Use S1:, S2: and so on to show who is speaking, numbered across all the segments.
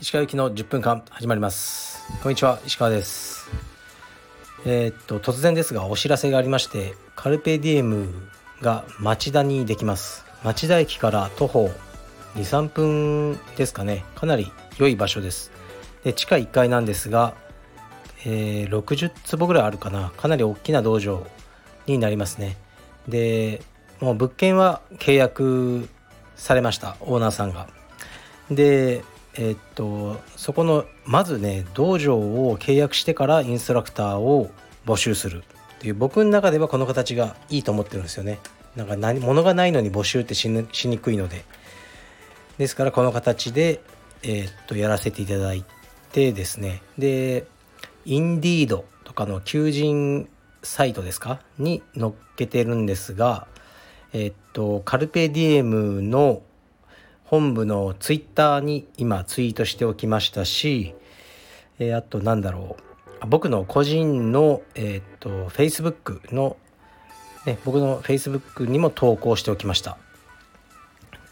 S1: 石川行きの10分間始まります。こんにちは石川です。えー、っと突然ですがお知らせがありましてカルペディエムが町田にできます。町田駅から徒歩23分ですかね。かなり良い場所です。で地下1階なんですが、えー、60坪ぐらいあるかな。かなり大きな道場になりますね。でもう物件は契約されましたオーナーさんが。でえ、っとそこのまずね道場を契約してからインストラクターを募集する。っていう僕の中ではこの形がいいと思ってるんですよね。なんか何物がないのに募集ってしにくいので。ですからこの形で、えー、っとやらせていただいてですね。でインディードとかの求人サイトですか？に載っけてるんですがえ、っとカルペディエムの本部のツイッターに今ツイートしておきましたし、えー、あとなんだろう。僕の個人のえ、っと Facebook の、ね、僕の Facebook にも投稿しておきました。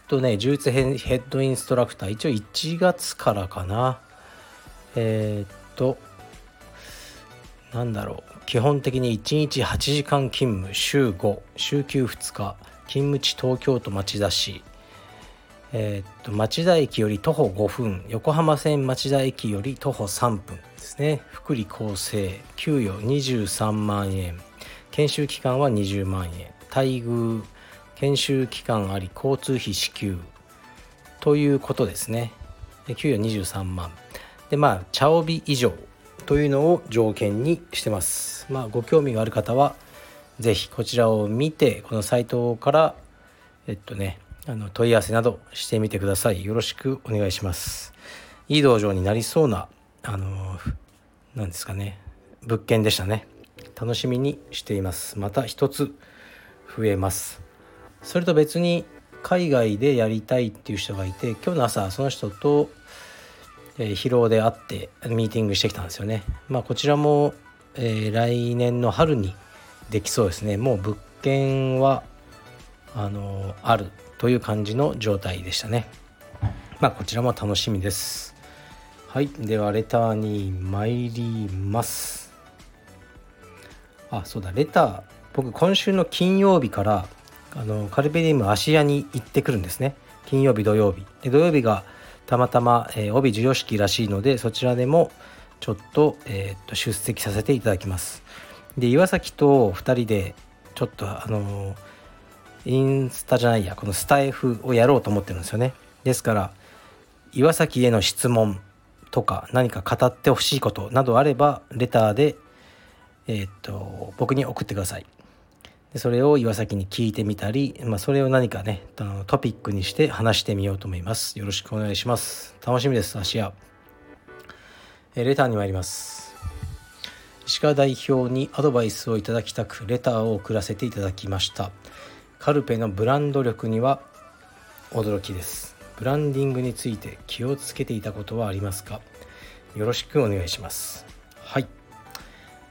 S1: とね充実ヘッドインストラクター一応1月からかな。えー、っとなんだろう。基本的に1日8時間勤務週5週休2日。勤務地東京都町田市。えー、っと町田駅より徒歩5分。横浜線町田駅より徒歩3分ですね。福利厚生。給与23万円。研修期間は20万円。待遇。研修期間あり交通費支給。ということですね。給与23万。でまあ茶帯以上。というのを条件にしてます。まあご興味がある方は是非こちらを見てこのサイトからえっとねあの問い合わせなどしてみてください。よろしくお願いします。いい道場になりそうなあの何ですかね物件でしたね。楽しみにしています。また一つ増えます。それと別に海外でやりたいっていう人がいて今日の朝その人と、疲労で会ってミーティングしてきたんですよね。まあこちらも、え、来年の春にできそうですね。もう物件はあのあるという感じの状態でしたね。まあこちらも楽しみです。はい。ではレターに参ります。あそうだ。レター僕今週の金曜日からあのカルペディウム芦屋に行ってくるんですね。金曜日土曜日。で土曜日がたまたま、えー、帯授与式らしいのでそちらでもちょっと,、えー、っと出席させていただきます。で岩崎と2人でちょっとあのーインスタじゃないやこのスタイフをやろうと思ってるんですよね。ですから岩崎への質問とか何か語ってほしいことなどあればレターでえ、っと僕に送ってください。でそれを岩崎に聞いてみたり、まあ、それを何かねトピックにして話してみようと思います。よろしくお願いします。楽しみです芦屋。えレターに参ります。石川代表にアドバイスをいただきたくレターを送らせていただきました。カルペのブランド力には驚きです。ブランディングについて気をつけていたことはありますか？よろしくお願いします。はい。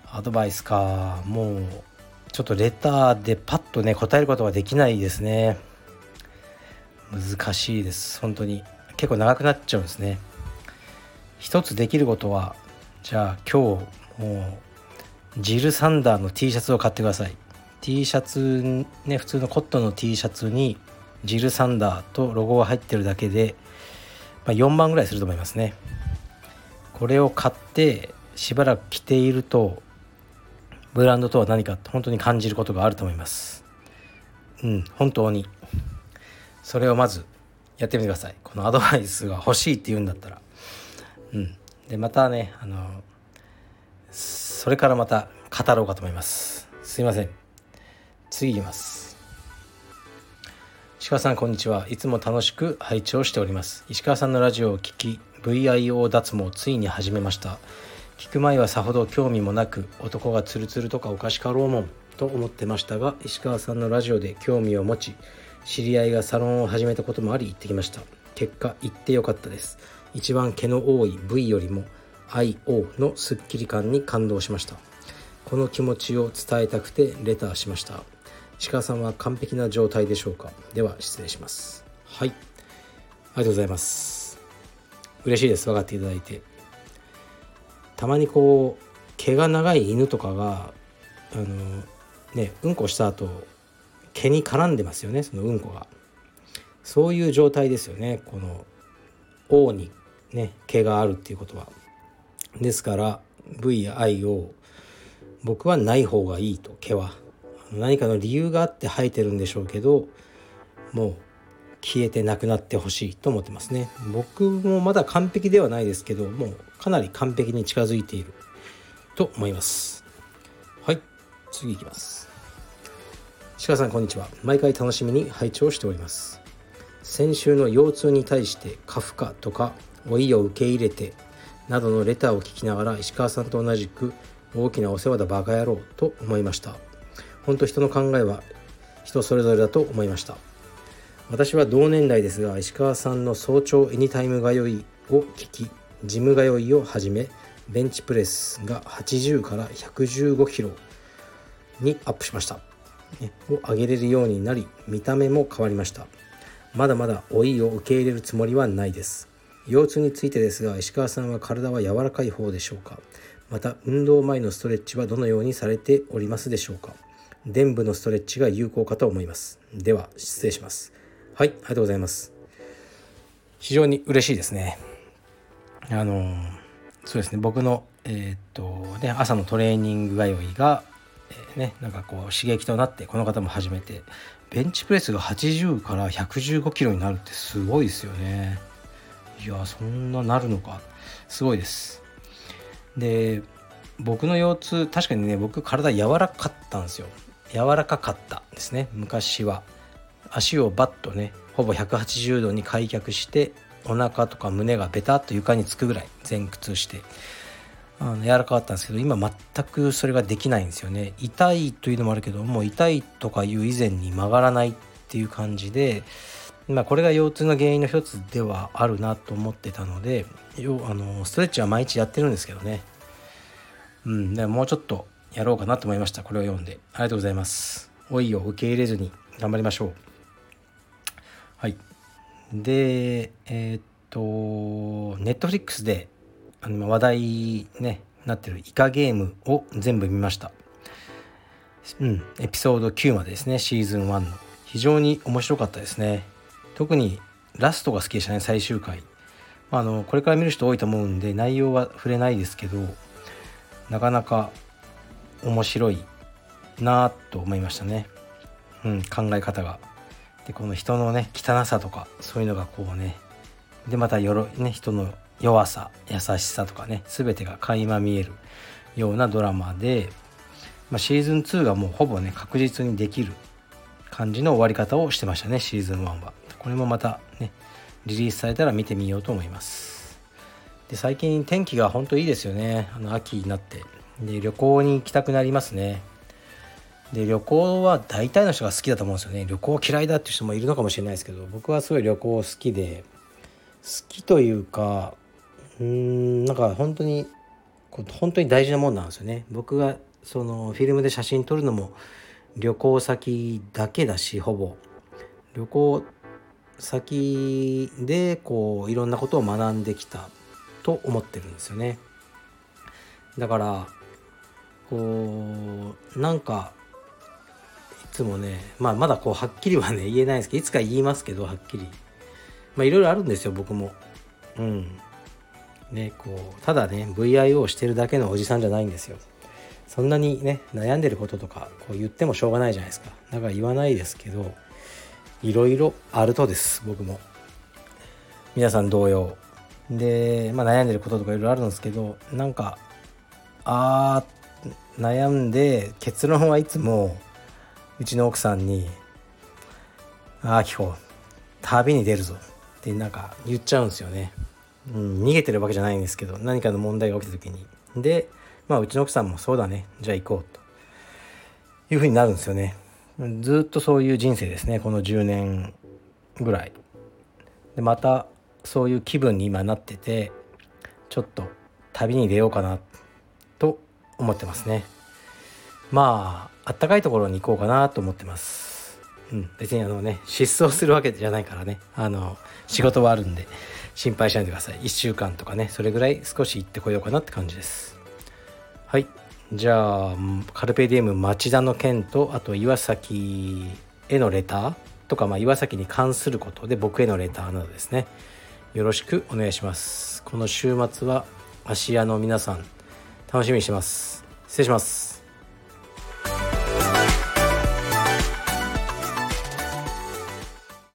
S1: アドバイスか。もうちょっとレターでパッとね答えることができないですね。難しいです。本当に。結構長くなっちゃうんですね。一つできることはじゃあ今日もうジル・サンダーの T シャツを買ってください。T シャツね普通のコットンの T シャツにジル・サンダーとロゴが入ってるだけで、まあ、4万ぐらいすると思いますね。これを買ってしばらく着ているとブランドとは何かって本当に感じることがあると思います。うん本当に。それをまずやってみてください。このアドバイスが欲しいって言うんだったら。うん。でまたねあのそれからまた語ろうかと思います。すいません。次いきます。石川さんこんにちは。いつも楽しく拝聴しております。石川さんのラジオを聴き VIO 脱毛をついに始めました。聞く前はさほど興味もなく男がツルツルとかおかしかろうもんと思ってましたが石川さんのラジオで興味を持ち知り合いがサロンを始めたこともあり行ってきました。結果行ってよかったです。一番毛の多い V よりも IO のスッキリ感に感動しました。この気持ちを伝えたくてレターしました。石川さんは完璧な状態でしょうか？では失礼します。はい。ありがとうございます。嬉しいです。分かっていただいて。たまにこう毛が長い犬とかがあのねうんこした後毛に絡んでますよねそのうんこが。そういう状態ですよねこの王にね毛があるっていうことは。ですから V や I を僕はない方がいいと毛は。何かの理由があって生えてるんでしょうけどもう消えてなくなってほしいと思ってますね。僕もまだ完璧ではないですけどもうかなり完璧に近づいている。と思います。はい。次いきます。鹿さんこんにちは。毎回楽しみに拝聴しております。先週の腰痛に対してカフカとか老いを受け入れてなどのレターを聞きながら石川さんと同じく大きなお世話だバカ野郎と思いました。本当人の考えは人それぞれだと思いました。私は同年代ですが石川さんの早朝エニタイム通いを聞きジム通いをはじめベンチプレスが80から115キロにアップしました、ね、を上げれるようになり見た目も変わりました。まだまだ老いを受け入れるつもりはないです。腰痛についてですが石川さんは体は柔らかい方でしょうか。また運動前のストレッチはどのようにされておりますでしょうか。臀部のストレッチが有効かと思います。では失礼します。はいありがとうございます。非常に嬉しいですねあのそうですね。僕のえー、っとね朝のトレーニング通いが、えー、ねなんかこう刺激となってこの方も始めてベンチプレスが80から115キロになるってすごいですよね。いやそんななるのか。すごいです。で僕の腰痛確かにね僕体柔らかかったんですよ。柔らかかったですね。昔は。足をバッとねほぼ180度に開脚してお腹とか胸がベタっと床につくぐらい前屈してあの柔らかかったんですけど今全くそれができないんですよね。痛いというのもあるけどもう痛いとかいう以前に曲がらないっていう感じでまあこれが腰痛の原因の一つではあるなと思ってたのであのストレッチは毎日やってるんですけどね。うんでもうちょっとやろうかなと思いました。これを読んで。ありがとうございます。老いを受け入れずに頑張りましょう。はい。でえー、っとネットフリックスであの話題ねなってるイカゲームを全部見ました。うんエピソード9までですねシーズン1の。非常に面白かったですね。特にラストが好きでしたね最終回。あのこれから見る人多いと思うんで内容は触れないですけどなかなか面白いなと思いましたね、うん、考え方が。でこの人のね汚さとかそういうのがこうねでまたよろ、ね、人の弱さ優しさとかね全てが垣間見えるようなドラマで、まあ、シーズン2がもうほぼね確実にできる感じの終わり方をしてましたねシーズン1は。これもまたねリリースされたら見てみようと思います。で最近天気が本当いいですよねあの秋になってで旅行に行きたくなりますねで旅行は大体の人が好きだと思うんですよね。旅行嫌いだっていう人もいるのかもしれないですけど僕はすごい旅行好きで好きというかうんなんか本当に本当に大事なもんなんですよね。僕がそのフィルムで写真撮るのも旅行先だけだしほぼ。旅行先でこういろんなことを学んできたと思ってるんですよね。だからこうなんかつもね、まあ、まだこうはっきりはね言えないですけどいつか言いますけどはっきり。まあいろいろあるんですよ僕も。うん。ねこうただね VIO をしてるだけのおじさんじゃないんですよ。そんなにね悩んでることとかこう言ってもしょうがないじゃないですか。だから言わないですけどいろいろあるとです僕も。皆さん同様。で、まあ、悩んでることとかいろいろあるんですけどなんかあー悩んで結論はいつもうちの奥さんに「ああきこ旅に出るぞ」ってなんか言っちゃうんですよね。うん、逃げてるわけじゃないんですけど何かの問題が起きた時に。でまあうちの奥さんもそうだねじゃあ行こうと。いうふうになるんですよね。ずっとそういう人生ですねこの10年ぐらい。でまたそういう気分に今なっててちょっと旅に出ようかなと思ってますね。まああったかいところに行こうかなと思ってます。うん。別にあのね失踪するわけじゃないからね。あの仕事はあるんで心配しないでください。1週間とかねそれぐらい少し行ってこようかなって感じです。はい。じゃあカルペディエム町田の件とあと岩崎へのレターとか、まあ、岩崎に関することで僕へのレターなどですね。よろしくお願いします。この週末は芦屋の皆さん楽しみにしてます。失礼します。